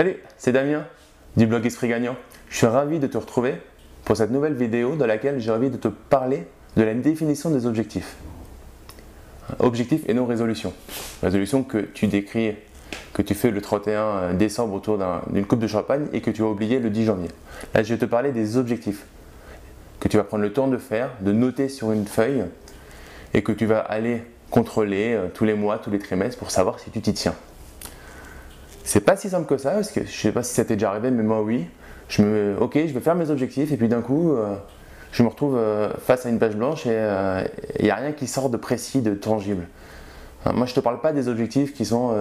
Salut, c'est Damien du blog Esprit Gagnant. Je suis ravi de te retrouver pour cette nouvelle vidéo dans laquelle j'ai envie de te parler de la définition des objectifs. Objectifs et non résolution. Résolution que tu décris, que tu fais le 31 décembre autour d'une coupe de champagne et que tu as oublié le 10 janvier. Là, je vais te parler des objectifs que tu vas prendre le temps de faire, de noter sur une feuille et que tu vas aller contrôler euh, tous les mois, tous les trimestres pour savoir si tu t'y tiens. C'est pas si simple que ça, parce que je sais pas si ça t'est déjà arrivé, mais moi oui. Je me, ok, je vais faire mes objectifs, et puis d'un coup, euh, je me retrouve euh, face à une page blanche et il euh, n'y a rien qui sort de précis, de tangible. moi, je te parle pas des objectifs qui sont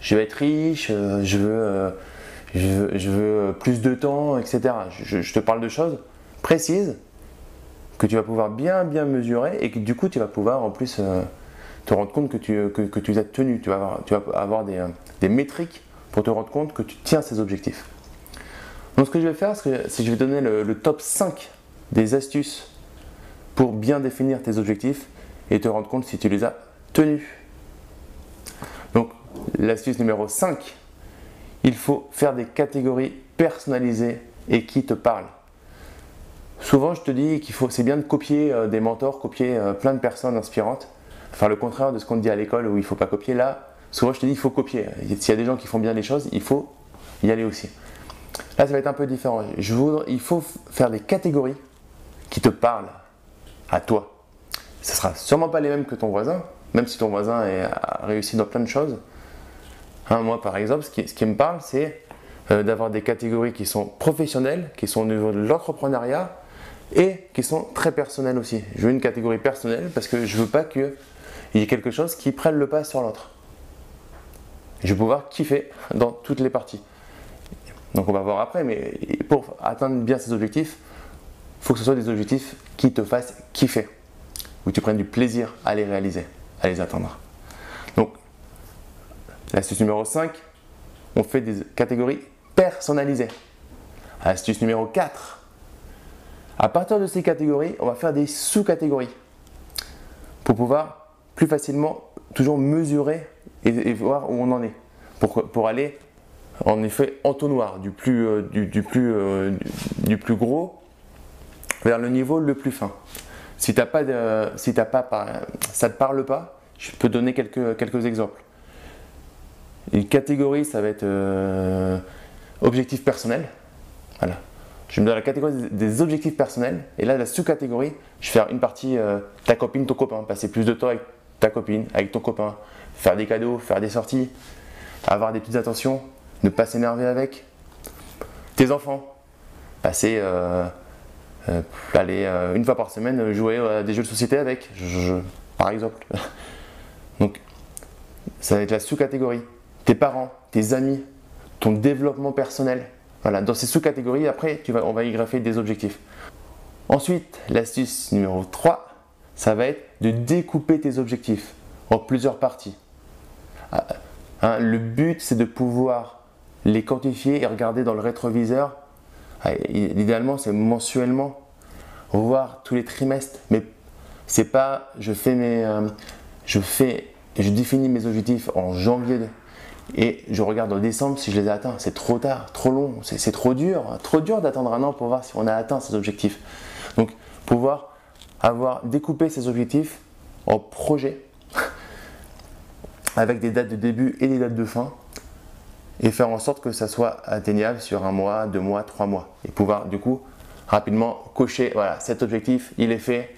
je vais être riche, je veux, je, veux, plus de temps, etc. Je, te parle de choses précises que tu vas pouvoir bien bien mesurer et que du coup tu vas pouvoir en plus te rendre compte que tu, que, tu as tenu. Tu vas avoir, tu vas avoir des, des, métriques pour te rendre compte que tu tiens ces objectifs. Donc ce que je vais faire, c'est que je vais donner le, top 5 des astuces pour bien définir tes objectifs et te rendre compte si tu les as tenus. Donc l'astuce numéro 5, il faut faire des catégories personnalisées et qui te parlent. Souvent, je te dis qu'il faut, c'est bien de copier euh, des mentors, copier euh, plein de personnes inspirantes, faire le contraire de ce qu'on dit à l'école où il ne faut pas copier. Là, souvent je te dis il faut copier. S'il y a des gens qui font bien les choses, il faut y aller aussi. Là, ça va être un peu différent. Je voudrais, il faut faire des catégories qui te parlent à toi. Ce sera sûrement pas les mêmes que ton voisin, même si ton voisin a réussi dans plein de choses. Hein, moi, par exemple, ce qui, me parle, c'est euh, d'avoir des catégories qui sont professionnelles, qui sont au niveau de l'entrepreneuriat et qui sont très personnelles aussi. Je veux une catégorie personnelle parce que je veux pas que il y a quelque chose qui prenne le pas sur l'autre. Je vais pouvoir kiffer dans toutes les parties. Donc on va voir après, mais pour atteindre bien ces objectifs, il faut que ce soit des objectifs qui te fassent kiffer, où tu prennes du plaisir à les réaliser, à les atteindre. Donc, l'astuce numéro 5, on fait des catégories personnalisées. Astuce numéro 4, à partir de ces catégories, on va faire des sous-catégories pour pouvoir plus facilement toujours mesurer et, voir où on en est. Pour, pour, aller en effet entonnoir du plus, euh, du, plus, euh, du, plus gros vers le niveau le plus fin. Si, as pas de, si as pas, ça ne te parle pas, je peux donner quelques, quelques exemples. Une catégorie, ça va être euh, objectif personnel. Voilà. Je me donne la catégorie des objectifs personnels. Et là, la sous-catégorie, je vais faire une partie ta copine, ton copain, passer plus de temps avec ta copine, avec ton copain, faire des cadeaux, faire des sorties, avoir des petites attentions, ne pas s'énerver avec. Tes enfants, passer, euh, euh, aller euh, une fois par semaine jouer à des jeux de société avec, par exemple. Donc, ça va être la sous-catégorie. Tes parents, tes amis, ton développement personnel. Voilà, dans ces sous-catégories, après, tu vas, on va y greffer des objectifs. Ensuite, l'astuce numéro 3, ça va être de découper tes objectifs en plusieurs parties. Ah, hein, le but, c'est de pouvoir les quantifier et regarder dans le rétroviseur. Ah, idéalement, c'est mensuellement, voir tous les trimestres. Mais c'est pas, je fais mes, euh, je fais, je définis mes objectifs en janvier et je regarde en décembre si je les ai atteints. C'est trop tard, trop long, c'est trop dur, trop dur d'attendre un an pour voir si on a atteint ces objectifs. Donc, pouvoir avoir découpé ces objectifs en projets avec des dates de début et des dates de fin et faire en sorte que ça soit atteignable sur un mois, deux mois, trois mois et pouvoir du coup rapidement cocher voilà cet objectif il est fait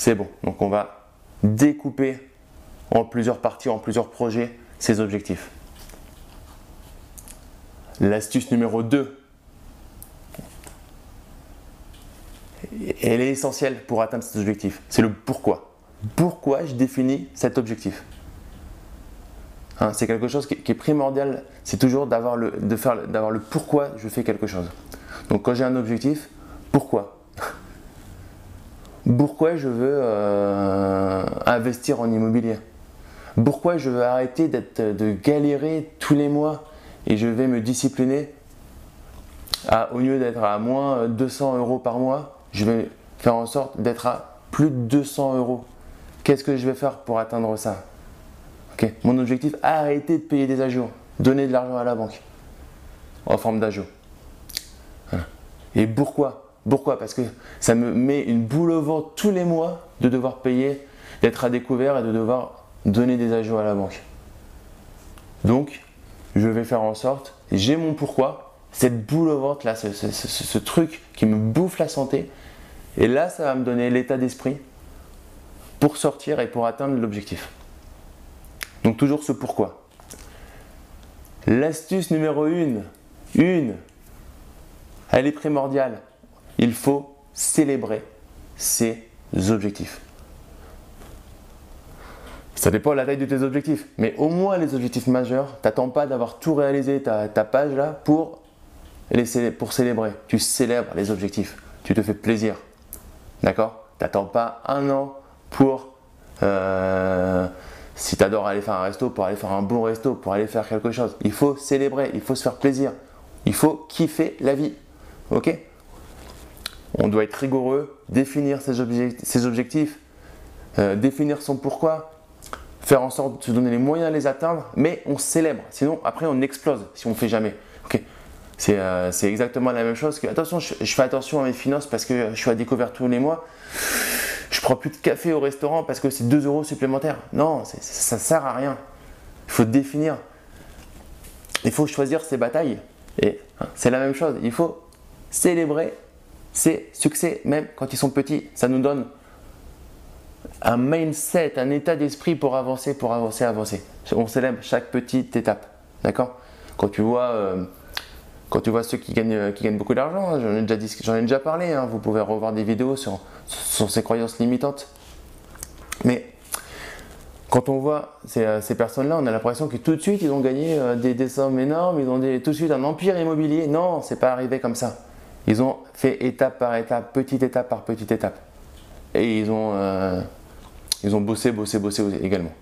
c'est bon. Donc on va découper en plusieurs parties en plusieurs projets ces objectifs. L'astuce numéro 2 elle est essentielle pour atteindre cet objectif. C'est le pourquoi. Pourquoi je définis cet objectif hein, C'est quelque chose qui, est primordial. C'est toujours d'avoir le, pourquoi je fais quelque chose. Donc quand j'ai un objectif, pourquoi Pourquoi je veux euh, investir en immobilier Pourquoi je veux arrêter de galérer tous les mois et je vais me discipliner au lieu d'être à moins 200 euros par mois, je vais faire en sorte d'être à plus de 200 euros. Qu'est-ce que je vais faire pour atteindre ça? Mon objectif, arrêter de payer des agios, donner de l'argent à la banque. en forme d'ajout. Et pourquoi? Pourquoi? Parce que ça me met une boule au ventre tous les mois de devoir payer, d'être à découvert et de devoir donner des ajouts à la banque. Donc, je vais faire en sorte, j'ai mon pourquoi, cette boule au ventre là, ce, truc qui me bouffe la santé, et là, ça va me donner l'état d'esprit pour sortir et pour atteindre l'objectif. Donc toujours ce pourquoi. L'astuce numéro une, une, elle est primordiale. Il faut célébrer ses objectifs. Ça dépend de la taille de tes objectifs, mais au moins les objectifs majeurs, t'attends pas d'avoir tout réalisé ta, page là pour, pour célébrer. Tu célèbres les objectifs, tu te fais plaisir. D'accord? T'attends pas un an pour, euh, si tu adores aller faire un resto, pour aller faire un bon resto, pour aller faire quelque chose. Il faut célébrer, il faut se faire plaisir. Il faut kiffer la vie. Ok? On doit être rigoureux, définir ses, objectifs, euh, définir son pourquoi, faire en sorte de se donner les moyens de les atteindre, mais on célèbre. Sinon, après, on explose si on ne fait jamais. Ok euh, c'est exactement la même chose que, attention, je, fais attention à mes finances parce que je suis à découvert tous les mois. Je prends plus de café au restaurant parce que c'est 2 euros supplémentaires. Non, ça ne sert à rien. Il faut définir. Il faut choisir ses batailles. Et hein, c'est la même chose. Il faut célébrer ses succès, même quand ils sont petits. Ça nous donne un mindset, un état d'esprit pour avancer, pour avancer, avancer. On célèbre chaque petite étape. D'accord? Quand tu vois. Euh, quand tu vois ceux qui gagnent, qui gagnent beaucoup d'argent, hein, j'en ai, déjà ai déjà parlé, hein, vous pouvez revoir des vidéos sur, sur ces croyances limitantes. Mais quand on voit ces, euh, personnes-là, on a l'impression que tout de suite ils ont gagné euh, des, sommes énormes, ils ont tout de suite un empire immobilier. Non, c'est pas arrivé comme ça. Ils ont fait étape par étape, petite étape par petite étape. Et ils ont, euh, ils ont bossé, bossé, bossé également.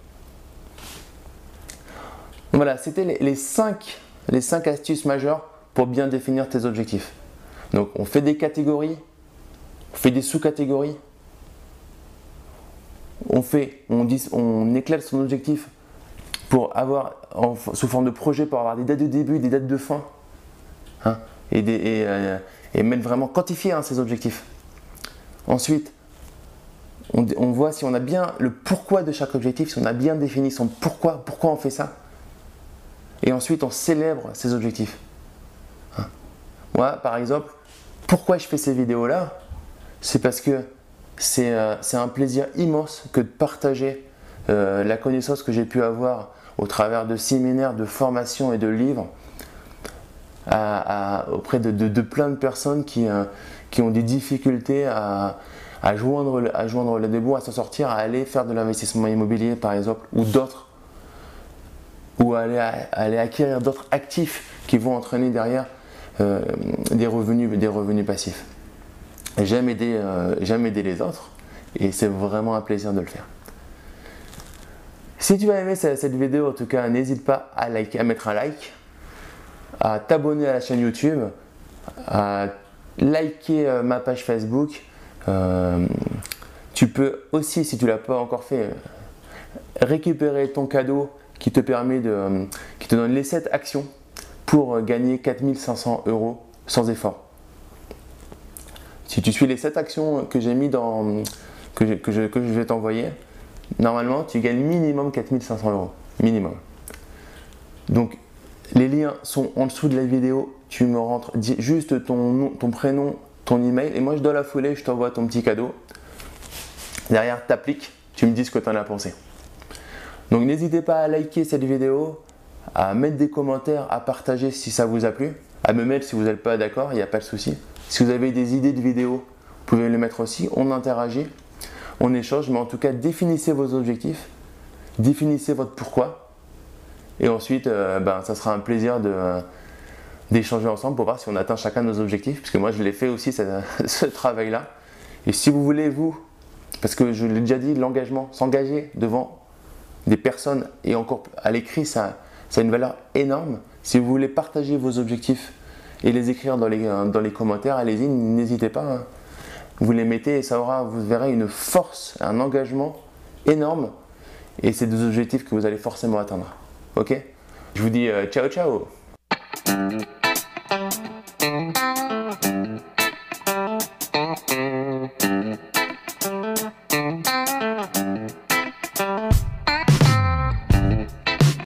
Voilà, c'était les, les, les 5 astuces majeures pour bien définir tes objectifs. Donc on fait des catégories, on fait des sous-catégories, on fait, on, dit, on éclaire son objectif pour avoir, sous forme de projet, pour avoir des dates de début, des dates de fin, hein, et, euh, et, mettre vraiment quantifier hein, ces objectifs. Ensuite, on, on, voit si on a bien le pourquoi de chaque objectif, si on a bien défini son pourquoi, pourquoi on fait ça. Et ensuite, on célèbre ces objectifs. Moi, par exemple, pourquoi je fais ces vidéos-là C'est parce que c'est euh, un plaisir immense que de partager euh, la connaissance que j'ai pu avoir au travers de séminaires, de formations et de livres auprès de, plein de personnes qui, euh, qui ont des difficultés à, joindre, à joindre le début, à s'en sortir, à aller faire de l'investissement immobilier par exemple, ou d'autres, ou aller, aller acquérir d'autres actifs qui vont entraîner derrière euh, des, revenus, des revenus passifs. J'aime aider, euh, aider les autres et c'est vraiment un plaisir de le faire. Si tu as aimé cette, vidéo, en tout cas, n'hésite pas à, à mettre un like, à t'abonner à la chaîne YouTube, à liker euh, ma page Facebook. tu peux aussi, si tu ne l'as pas encore fait, récupérer ton cadeau qui te permet de, qui te donne les 7 actions pour gagner 4500 euros sans effort. Si tu suis les 7 actions que j'ai mis dans que je, que vais t'envoyer, normalement tu gagnes minimum 4500 euros. Minimum. Donc les liens sont en dessous de la vidéo. Tu me rentres juste ton nom, ton prénom, ton email et moi je dois la fouler, je t'envoie ton petit cadeau. Derrière, t'appliques, tu me dis ce que tu en as pensé. Donc n'hésitez pas à liker cette vidéo, à mettre des commentaires, à partager si ça vous a plu, à me mettre si vous n'êtes pas d'accord, il n'y a pas de souci. Si vous avez des idées de vidéos, vous pouvez les mettre aussi, on interagit, on échange, mais en tout cas définissez vos objectifs, définissez votre pourquoi, et ensuite euh, ben, ça sera un plaisir de, d'échanger ensemble pour voir si on atteint chacun de nos objectifs, puisque moi je l'ai fait aussi ce travail-là. Et si vous voulez, vous, parce que je l'ai déjà dit, l'engagement, s'engager devant des personnes et encore à l'écrit, ça, ça a une valeur énorme. Si vous voulez partager vos objectifs et les écrire dans les, les commentaires, allez-y, n'hésitez pas. Hein. Vous les mettez et ça aura, vous verrez, une force, un engagement énorme. Et c'est des objectifs que vous allez forcément atteindre. Ok? Je vous dis euh, ciao ciao